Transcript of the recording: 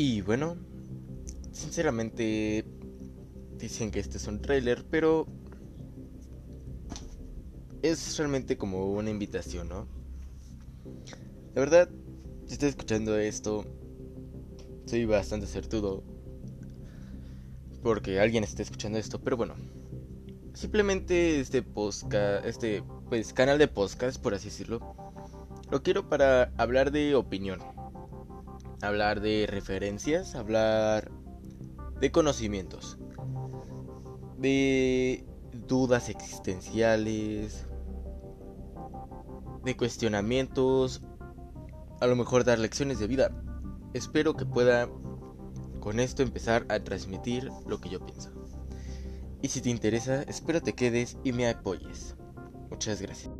Y bueno, sinceramente dicen que este es un trailer, pero es realmente como una invitación, ¿no? La verdad, si estoy escuchando esto, soy bastante certudo porque alguien esté escuchando esto, pero bueno, simplemente este podcast, este pues canal de podcast, por así decirlo, lo quiero para hablar de opinión, hablar de referencias, hablar de conocimientos, de dudas existenciales, de cuestionamientos, a lo mejor dar lecciones de vida. Espero que pueda con esto empezar a transmitir lo que yo pienso. Y si te interesa, espero te quedes y me apoyes. Muchas gracias.